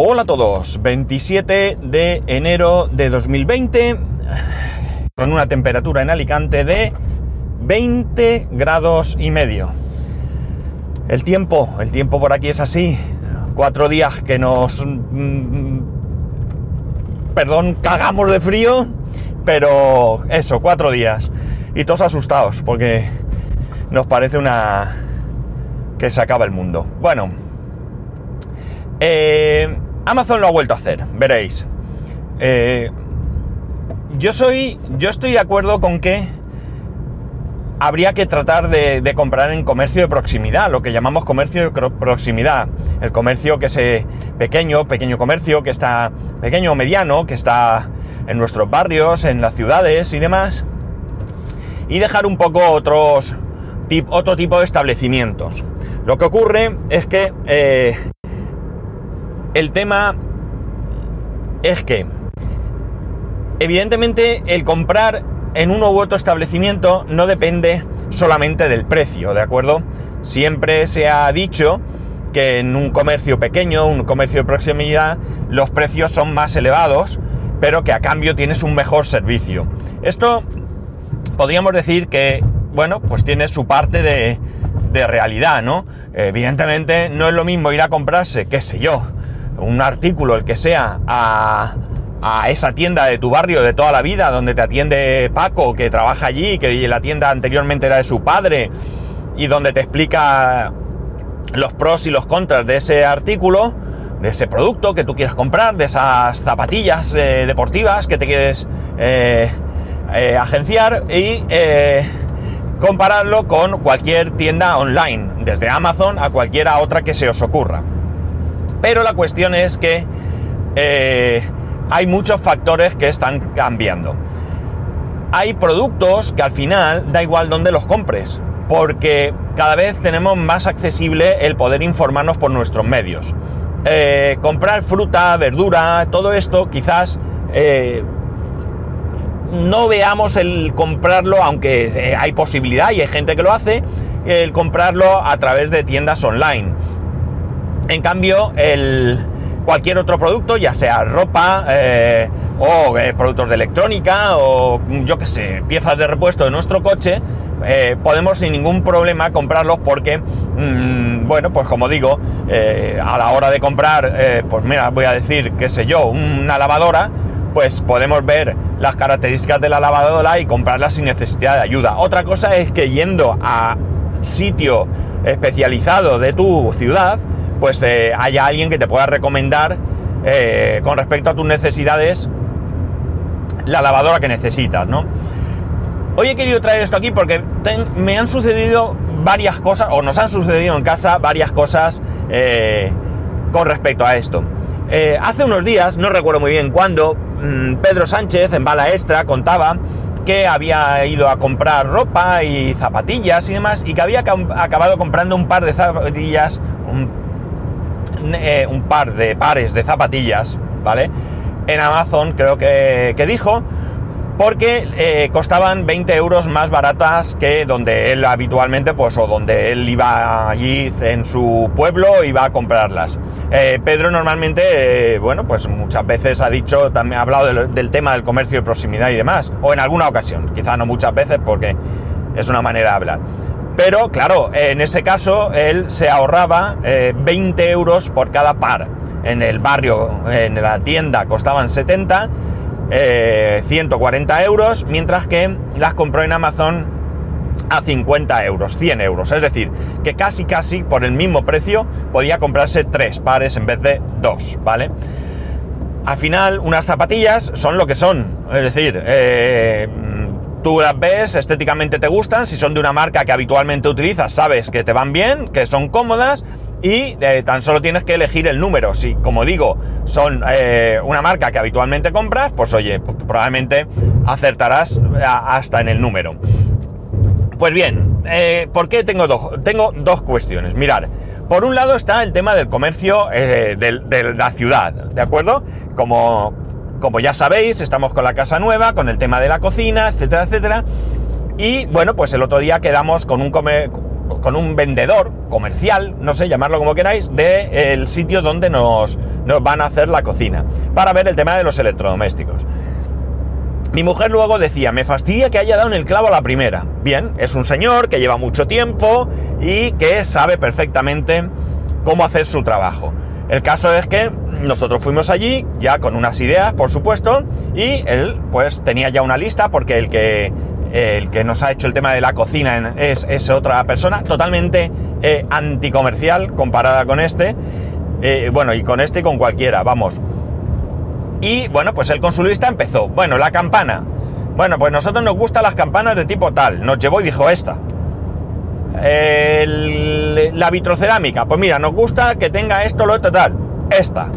Hola a todos, 27 de enero de 2020, con una temperatura en Alicante de 20 grados y medio. El tiempo, el tiempo por aquí es así, cuatro días que nos... mm, perdón, cagamos de frío, pero eso, cuatro días. Y todos asustados, porque nos parece una... que se acaba el mundo. Bueno, eh, Amazon lo ha vuelto a hacer, veréis. Eh, yo soy. Yo estoy de acuerdo con que habría que tratar de, comprar en comercio de proximidad, lo que llamamos comercio de proximidad. El comercio que es pequeño, pequeño comercio, que está pequeño o mediano, que está en nuestros barrios, en las ciudades y demás. Y dejar un poco otros otro tipo de establecimientos. Lo que ocurre es que eh, el tema es que, evidentemente, el comprar en uno u otro establecimiento no depende solamente del precio, ¿de acuerdo? Siempre se ha dicho que en un comercio pequeño, un comercio de proximidad, los precios son más elevados, pero que a cambio tienes un mejor servicio. Esto podríamos decir que, bueno, pues tiene su parte de, de realidad, ¿no? Evidentemente no es lo mismo ir a comprarse, qué sé yo, un artículo, el que sea, a, a esa tienda de tu barrio de toda la vida, donde te atiende Paco, que trabaja allí, que la tienda anteriormente era de su padre, y donde te explica los pros y los contras de ese artículo, de ese producto que tú quieres comprar, de esas zapatillas eh, deportivas que te quieres eh, eh, agenciar y compararlo con cualquier tienda online, desde Amazon a cualquiera otra que se os ocurra. Pero la cuestión es que eh, hay muchos factores que están cambiando. Hay productos que al final da igual dónde los compres, porque cada vez tenemos más accesible el poder informarnos por nuestros medios. Eh, comprar fruta, verdura, todo esto quizás eh, no veamos el comprarlo, aunque hay posibilidad y hay gente que lo hace, el comprarlo a través de tiendas online. En cambio, el, cualquier otro producto, ya sea ropa eh, o eh, productos de electrónica o yo que sé, piezas de repuesto de nuestro coche, eh, podemos sin ningún problema comprarlos porque, mm, bueno, pues como digo, a la hora de comprar, pues mira, voy a decir, qué sé yo, una lavadora, pues podemos ver las características de la lavadora y comprarla sin necesidad de ayuda. Otra cosa es que yendo a sitio especializado de tu ciudad, pues eh, haya alguien que te pueda recomendar eh, con respecto a tus necesidades la lavadora que necesitas, ¿no? Hoy he querido traer esto aquí porque me han sucedido varias cosas, o nos han sucedido en casa varias cosas eh, con respecto a esto. Hace unos días, no recuerdo muy bien cuándo, mm, Pedro Sánchez en Bala Extra contaba que había ido a comprar ropa y zapatillas y demás, y que había acabado comprando un par de zapatillas, eh, un par de pares de zapatillas, ¿vale? En Amazon creo que, que dijo, porque eh, costaban 20 euros más baratas que donde él habitualmente, pues, o donde él iba allí en su pueblo, iba a comprarlas. Eh, Pedro normalmente, bueno, pues muchas veces ha dicho, también ha hablado del, del tema del comercio de proximidad y demás, o en alguna ocasión, quizá no muchas veces porque es una manera de hablar. Pero claro, en ese caso él se ahorraba eh, 20 euros por cada par. En el barrio, en la tienda costaban 70, eh, 140 euros, mientras que las compró en Amazon a 50 euros, 100 euros. Es decir, que casi casi por el mismo precio podía comprarse tres pares en vez de dos, ¿vale? Al final, unas zapatillas son lo que son. Es decir, eh, tú las ves, estéticamente te gustan, si son de una marca que habitualmente utilizas, sabes que te van bien, que son cómodas y eh, tan solo tienes que elegir el número. Si, como digo, son eh, una marca que habitualmente compras, pues oye, probablemente acertarás a- hasta en el número. Pues bien, eh, ¿por qué tengo dos? Tengo dos cuestiones. Mirar, por un lado está el tema del comercio eh, del- de, la ciudad, ¿de acuerdo? Como, como ya sabéis, estamos con la casa nueva, con el tema de la cocina, etcétera, etcétera. Y bueno, pues el otro día quedamos con un, con un vendedor comercial, no sé, llamarlo como queráis, del sitio donde nos, nos van a hacer la cocina, para ver el tema de los electrodomésticos. Mi mujer luego decía, me fastidia que haya dado en el clavo a la primera. Bien, es un señor que lleva mucho tiempo y que sabe perfectamente cómo hacer su trabajo. El caso es que nosotros fuimos allí ya con unas ideas, por supuesto, y él pues tenía ya una lista porque el que, el que nos ha hecho el tema de la cocina es, es otra persona totalmente eh, anticomercial comparada con este. Eh, bueno, y con este y con cualquiera, vamos. Y bueno, pues el consulista empezó. Bueno, la campana. Bueno, pues nosotros nos gustan las campanas de tipo tal. Nos llevó y dijo esta. La vitrocerámica. Pues mira, nos gusta que tenga esto, lo otro, tal. Esta.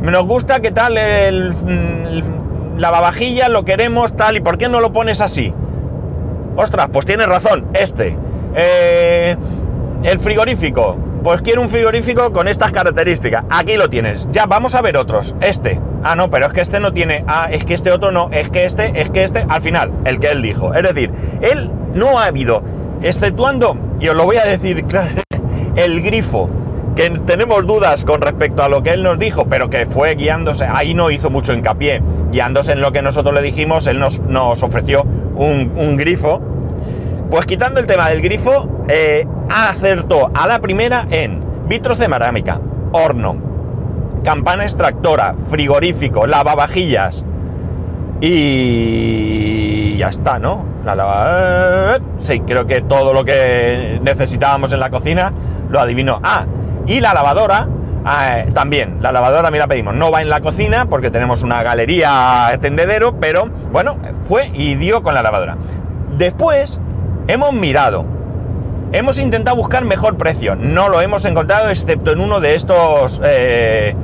Nos gusta que tal el, mm, lavavajillas lo queremos tal. ¿Y por qué no lo pones así? Ostras, pues tienes razón. Este. Eh, el frigorífico. Pues quiero un frigorífico con estas características. Aquí lo tienes. Ya, vamos a ver otros. Este. Ah, no, pero es que este no tiene. Ah, es que este otro no. Es que este, es que este. Al final, el que él dijo. Es decir, él no ha habido, exceptuando, y os lo voy a decir el grifo, que tenemos dudas con respecto a lo que él nos dijo, pero que fue guiándose, ahí no hizo mucho hincapié, guiándose en lo que nosotros le dijimos, él nos, nos ofreció un, un grifo. Pues quitando el tema del grifo, eh, acertó a la primera en vitrocerámica, horno, campana extractora, frigorífico, lavavajillas y ya está, ¿no? La lava... Sí, creo que todo lo que necesitábamos en la cocina lo adivinó. Ah, y la lavadora ah, también, la lavadora, mira, pedimos, no va en la cocina porque tenemos una galería extendedero, pero bueno, fue y dio con la lavadora. Después hemos mirado Hemos intentado buscar mejor precio, no lo hemos encontrado excepto en uno de estos eh,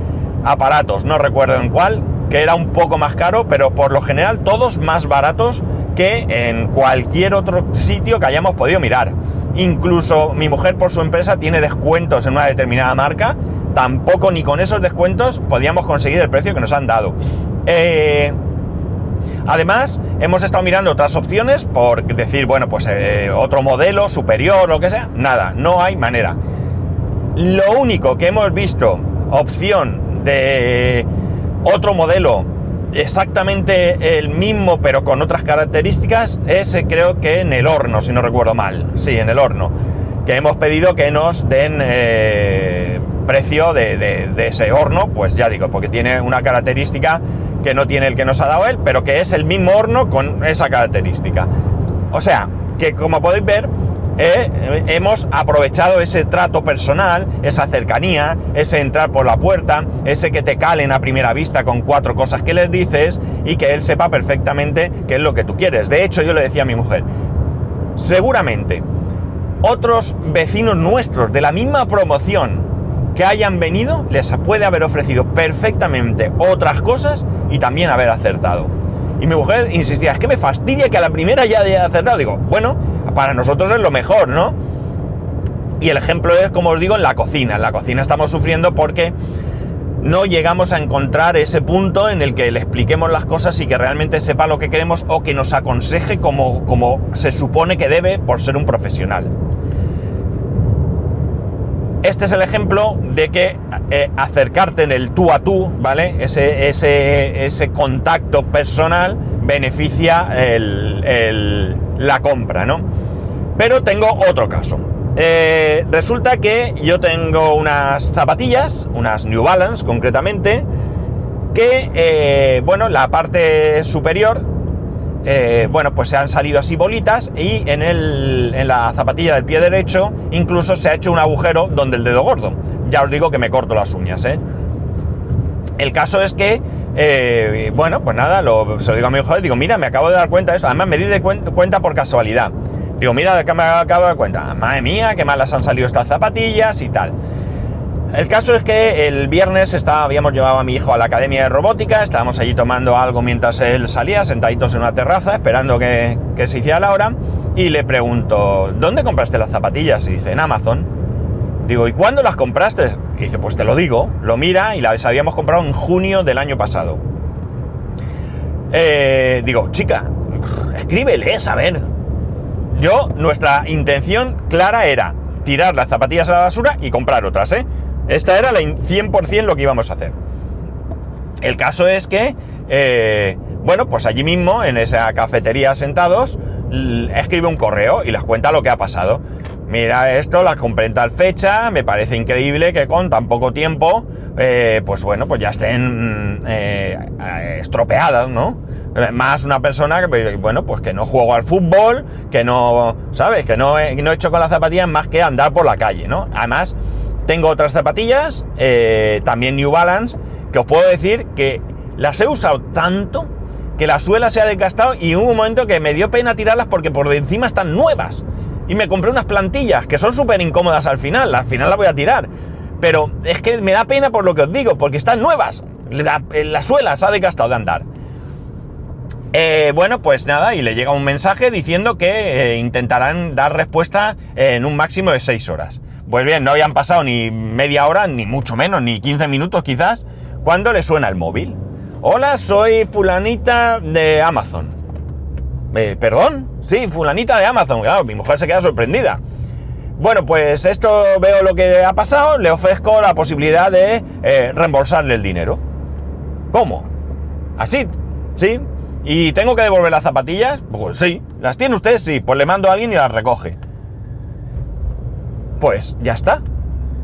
aparatos, no recuerdo en cuál, que era un poco más caro, pero por lo general todos más baratos que en cualquier otro sitio que hayamos podido mirar. Incluso mi mujer por su empresa tiene descuentos en una determinada marca, tampoco ni con esos descuentos podíamos conseguir el precio que nos han dado. Eh, Además, hemos estado mirando otras opciones por decir, bueno, pues eh, otro modelo superior lo que sea. Nada, no hay manera. Lo único que hemos visto, opción de otro modelo exactamente el mismo pero con otras características, es eh, creo que en el horno, si no recuerdo mal. Sí, en el horno. Que hemos pedido que nos den eh, precio de ese horno, pues ya digo, porque tiene una característica que no tiene el que nos ha dado él, pero que es el mismo horno con esa característica. O sea, que como podéis ver, eh, hemos aprovechado ese trato personal, esa cercanía, ese entrar por la puerta, ese que te calen a primera vista con cuatro cosas que les dices y que él sepa perfectamente qué es lo que tú quieres. De hecho, yo le decía a mi mujer, seguramente otros vecinos nuestros de la misma promoción que hayan venido les puede haber ofrecido perfectamente otras cosas y también haber acertado. Y mi mujer insistía, es que me fastidia que a la primera ya haya acertado. Digo, bueno, para nosotros es lo mejor, ¿no? Y el ejemplo es, como os digo, en la cocina. En la cocina estamos sufriendo porque no llegamos a encontrar ese punto en el que le expliquemos las cosas y que realmente sepa lo que queremos o que nos aconseje como, como se supone que debe por ser un profesional. Este es el ejemplo de que eh, acercarte en el tú a tú, ¿vale? Ese, ese, ese contacto personal beneficia la compra, ¿no? Pero tengo otro caso. Eh, resulta que yo tengo unas zapatillas, unas New Balance concretamente, que, eh, bueno, la parte superior eh, bueno, pues se han salido así bolitas y en, el, en la zapatilla del pie derecho incluso se ha hecho un agujero donde el dedo gordo. Ya os digo que me corto las uñas, ¿eh? El caso es que, eh, bueno, pues nada, se lo digo a mi hijo, digo, mira, me acabo de dar cuenta de esto, además me di de cuenta por casualidad. Digo, mira, que me acabo de cuenta, madre mía, qué malas han salido estas zapatillas y tal. El caso es que el viernes habíamos llevado a mi hijo a la academia de robótica, estábamos allí tomando algo mientras él salía, sentaditos en una terraza, esperando que, se hiciera la hora, y le pregunto, ¿dónde compraste las zapatillas? Y dice, en Amazon. Digo, ¿y cuándo las compraste? Y dice, pues te lo digo, lo mira y las habíamos comprado en junio del año pasado. Eh, digo, chica, escríbele, a ver. Yo, nuestra intención clara era tirar las zapatillas a la basura y comprar otras, ¿eh? Esta era la 100% lo que íbamos a hacer. El caso es que, eh, bueno, pues allí mismo, en esa cafetería sentados, escribe un correo y les cuenta lo que ha pasado. Mira esto, la compré en tal fecha, me parece increíble que con tan poco tiempo, eh, pues bueno, pues ya estén eh, estropeadas, ¿no? Más una persona que, bueno, pues que no juego al fútbol, que no, ¿sabes? Que no he, no he hecho con las zapatillas más que andar por la calle, ¿no? Además, tengo otras zapatillas, eh, también New Balance, que os puedo decir que las he usado tanto que la suela se ha desgastado y hubo un momento que me dio pena tirarlas porque por encima están nuevas. Y me compré unas plantillas que son súper incómodas al final, al final las voy a tirar. Pero es que me da pena por lo que os digo, porque están nuevas. La, la suela se ha desgastado de andar. Eh, bueno, pues nada, y le llega un mensaje diciendo que eh, intentarán dar respuesta en un máximo de 6 horas. Pues bien, no habían pasado ni media hora, ni mucho menos, ni 15 minutos quizás, cuando le suena el móvil. Hola, soy fulanita de Amazon. Eh, ¿Perdón? Sí, fulanita de Amazon. Claro, mi mujer se queda sorprendida. Bueno, pues esto veo lo que ha pasado, le ofrezco la posibilidad de reembolsarle el dinero. ¿Cómo? ¿Así? ¿Sí? ¿Y tengo que devolver las zapatillas? Pues sí. ¿Las tiene usted? Sí. Pues le mando a alguien y las recoge. Pues ya está.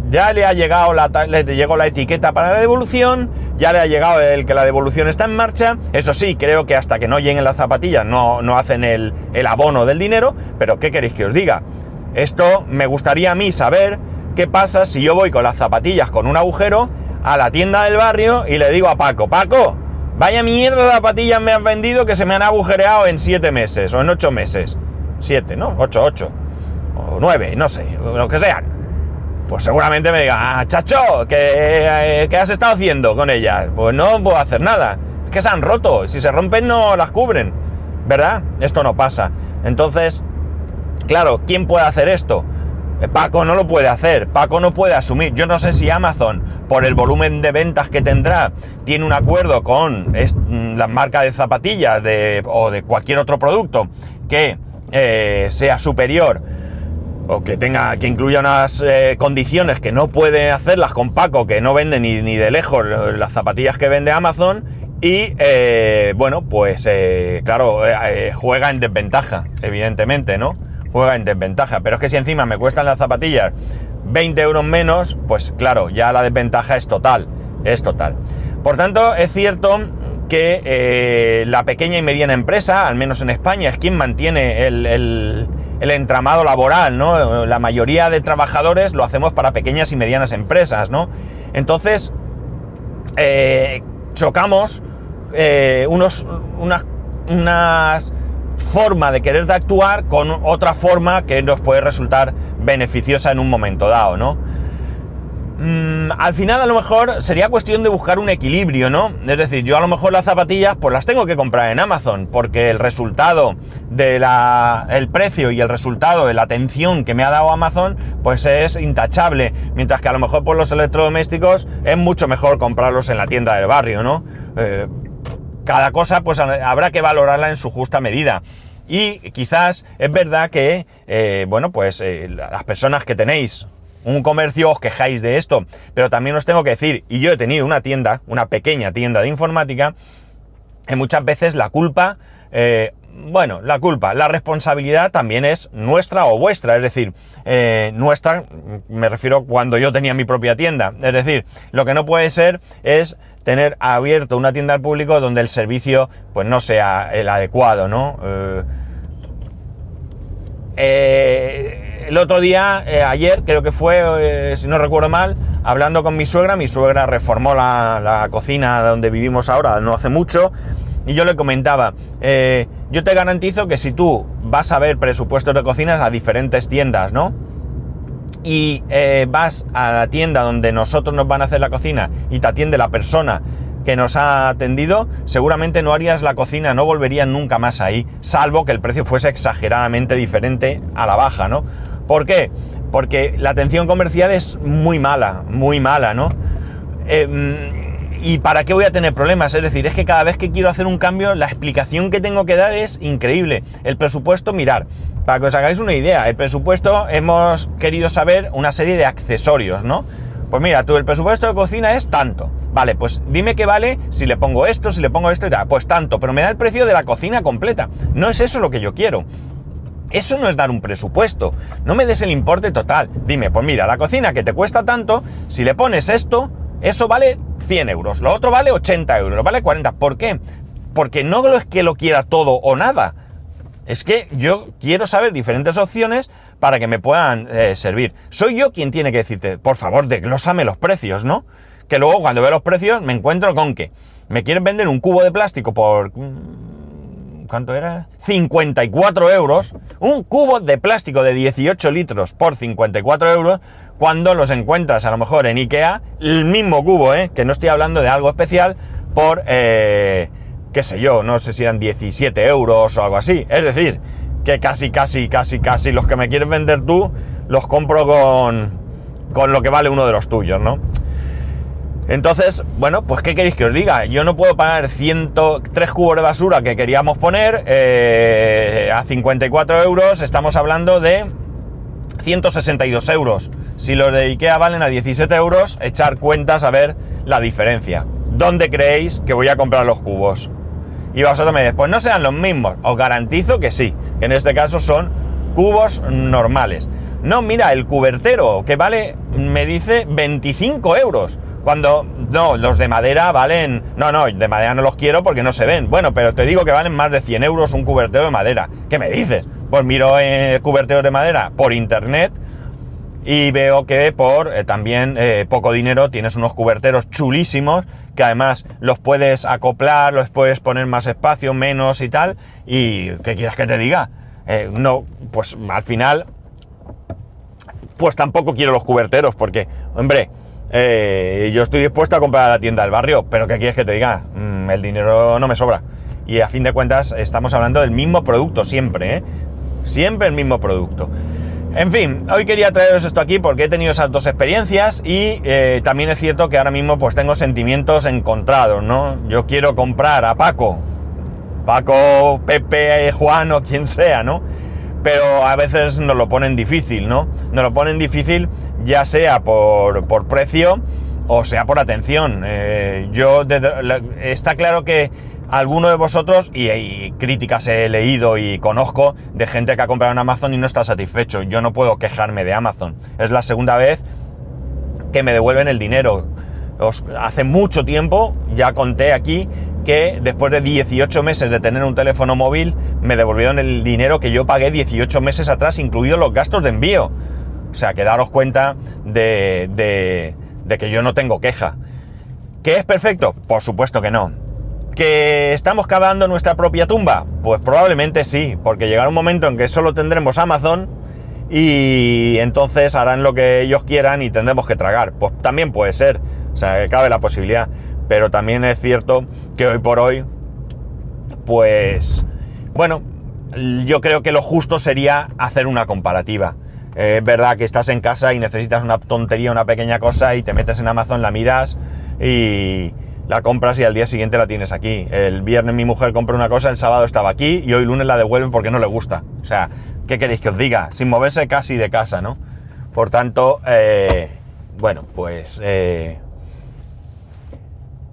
Ya le ha llegado la, le llegó la etiqueta para la devolución, ya le ha llegado el que la devolución está en marcha. Eso sí, creo que hasta que no lleguen las zapatillas no, no hacen el, el abono del dinero. Pero ¿qué queréis que os diga? Esto me gustaría a mí saber qué pasa si yo voy con las zapatillas con un agujero a la tienda del barrio y le digo a Paco, Paco, Vaya mierda de zapatillas me han vendido que se me han agujereado en 7 meses o en 8 meses. 7, ¿no? 8, 8. O 9, no sé, lo que sean. Pues seguramente me diga, ah, chacho, ¿qué, ¿qué, has estado haciendo con ellas? Pues no puedo hacer nada. Es que se han roto. Si se rompen no las cubren. ¿Verdad? Esto no pasa. Entonces, claro, ¿quién puede hacer esto? Eh, Paco no lo puede hacer, Paco no puede asumir. Yo no sé si Amazon, por el volumen de ventas que tendrá, tiene un acuerdo con mm, la marca de zapatillas o de cualquier otro producto que eh, sea superior o que tenga que incluya unas eh, condiciones que no puede hacerlas con Paco, que no vende ni de lejos las zapatillas que vende Amazon. Y bueno, pues claro, juega en desventaja, evidentemente, ¿no? Juega en desventaja. Pero es que si encima me cuestan las zapatillas 20 euros menos, pues claro, ya la desventaja es total, es total. Por tanto, es cierto que eh, la pequeña y mediana empresa, al menos en España, es quien mantiene el, entramado laboral, ¿no? La mayoría de trabajadores lo hacemos para pequeñas y medianas empresas, ¿no? Entonces, eh, chocamos eh, unos, unas, unas forma de querer de actuar con otra forma que nos puede resultar beneficiosa en un momento dado, ¿no? Mm, al final a lo mejor sería cuestión de buscar un equilibrio, ¿no? Es decir, yo a lo mejor las zapatillas pues las tengo que comprar en Amazon porque el resultado de el precio y el resultado de la atención que me ha dado Amazon pues es intachable, mientras que a lo mejor por los electrodomésticos es mucho mejor comprarlos en la tienda del barrio, ¿no? Eh, cada cosa pues habrá que valorarla en su justa medida. Y quizás es verdad que, eh, bueno, pues eh, las personas que tenéis un comercio os quejáis de esto, pero también os tengo que decir, y yo he tenido una tienda, una pequeña tienda de informática, que muchas veces la culpa, eh, bueno, la culpa, la responsabilidad también es nuestra o vuestra, es decir, nuestra, me refiero cuando yo tenía mi propia tienda, es decir, lo que no puede ser es tener abierto una tienda al público donde el servicio pues no sea el adecuado, ¿no? Eh, eh, el otro día, eh, ayer creo que fue, si no recuerdo mal, hablando con mi suegra, mi suegra reformó la, cocina donde vivimos ahora no hace mucho, y yo le comentaba, yo te garantizo que si tú vas a ver presupuestos de cocinas a diferentes tiendas, ¿no? y eh, vas a la tienda donde nosotros nos van a hacer la cocina y te atiende la persona que nos ha atendido, seguramente no harías la cocina, no volverías nunca más ahí, salvo que el precio fuese exageradamente diferente a la baja, ¿no? ¿Por qué? Porque la atención comercial es muy mala, muy mala, ¿no? Em, ¿Y para qué voy a tener problemas? Es decir, es que cada vez que quiero hacer un cambio, la explicación que tengo que dar es increíble. El presupuesto, mirar, para que os hagáis una idea, el presupuesto hemos querido saber una serie de accesorios, ¿no? Pues mira, tú el presupuesto de cocina es tanto. Vale, pues dime qué vale si le pongo esto, si le pongo esto y tal. Pues tanto, pero me da el precio de la cocina completa. No es eso lo que yo quiero. Eso no es dar un presupuesto. No me des el importe total. Dime, pues mira, la cocina que te cuesta tanto, si le pones esto, eso vale 100 euros. Lo otro vale 80 euros. Vale 40. ¿Por qué? Porque no es que lo quiera todo o nada. Es que yo quiero saber diferentes opciones para que me puedan eh, servir. Soy yo quien tiene que decirte, por favor, desglósame los precios, ¿no? Que luego cuando veo los precios me encuentro con que me quieren vender un cubo de plástico por mm, ¿cuánto era? 54 euros, un cubo de plástico de 18 litros por 54 euros, cuando los encuentras a lo mejor en Ikea, el mismo cubo, ¿eh? que no estoy hablando de algo especial, por, eh, qué sé yo, no sé si eran 17 euros o algo así. Es decir, que casi, casi, casi, casi los que me quieres vender tú, los compro con, con lo que vale uno de los tuyos, ¿no? Entonces, bueno, pues ¿qué queréis que os diga? Yo no puedo pagar 103 cubos de basura que queríamos poner eh, a 54 euros, estamos hablando de 162 euros. Si los de Ikea valen a 17 euros, echar cuentas a ver la diferencia. ¿Dónde creéis que voy a comprar los cubos? Y vosotros me decís, pues no sean los mismos. Os garantizo que sí, que en este caso son cubos normales. No, mira, el cubertero que vale, me dice 25 euros. Cuando, no, los de madera valen, no, no, de madera no los quiero porque no se ven. Bueno, pero te digo que valen más de 100 euros un cuberteo de madera. ¿Qué me dices? Pues miro eh, cuberteos de madera por internet y veo que por eh, también eh, poco dinero tienes unos cuberteros chulísimos que además los puedes acoplar, los puedes poner más espacio, menos y tal. Y ¿qué quieras que te diga? Eh, no, pues al final, pues tampoco quiero los cuberteros porque, hombre, yo estoy dispuesto a comprar a la tienda del barrio, pero ¿qué quieres que te diga? Mm, el dinero no me sobra. Y a fin de cuentas estamos hablando del mismo producto siempre, ¿eh? Siempre el mismo producto. En fin, hoy quería traeros esto aquí porque he tenido esas dos experiencias y eh, también es cierto que ahora mismo pues tengo sentimientos encontrados, ¿no? Yo quiero comprar a Paco, Paco, Pepe, Juan o quien sea, ¿no? pero a veces nos lo ponen difícil, ¿no? Nos lo ponen difícil ya sea por, por precio o sea por atención. Eh, yo, está claro que alguno de vosotros, y, críticas he leído y conozco de gente que ha comprado en Amazon y no está satisfecho. Yo no puedo quejarme de Amazon. Es la segunda vez que me devuelven el dinero. hace mucho tiempo, ya conté aquí, que después de 18 meses de tener un teléfono móvil, me devolvieron el dinero que yo pagué 18 meses atrás, incluidos los gastos de envío. O sea, que daros cuenta de, de, que yo no tengo queja. ¿Que es perfecto? Por supuesto que no. ¿Que estamos cavando nuestra propia tumba? Pues probablemente sí, porque llegará un momento en que solo tendremos Amazon y entonces harán lo que ellos quieran y tendremos que tragar. Pues también puede ser, o sea, cabe la posibilidad pero también es cierto que hoy por hoy, pues, bueno, yo creo que lo justo sería hacer una comparativa. es verdad que estás en casa y necesitas una tontería, una pequeña cosa y te metes en Amazon, la miras y la compras y al día siguiente la tienes aquí. El viernes mi mujer compró una cosa, el sábado estaba aquí y hoy lunes la devuelven porque no le gusta. O sea, ¿qué queréis que os diga? Sin moverse casi de casa, ¿no? Por tanto, eh, bueno, pues eh,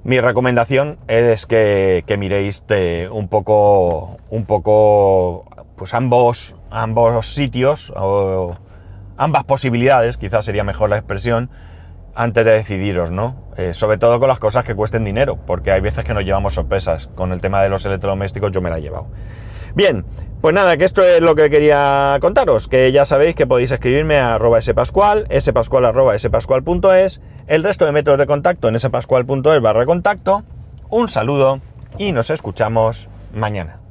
mi recomendación es que, miréis un poco, un poco, pues ambos, ambos sitios o ambas posibilidades, quizás sería mejor la expresión, antes de decidiros, ¿no? Eh, sobre todo con las cosas que cuesten dinero, porque hay veces que nos llevamos sorpresas. Con el tema de los electrodomésticos yo me la he llevado. Bien, pues nada, que esto es lo que quería contaros, que ya sabéis que podéis escribirme a arroba spascual, spascual arroba spascual.es, el resto de métodos de contacto en spascual.es barra contacto. Un saludo y nos escuchamos mañana.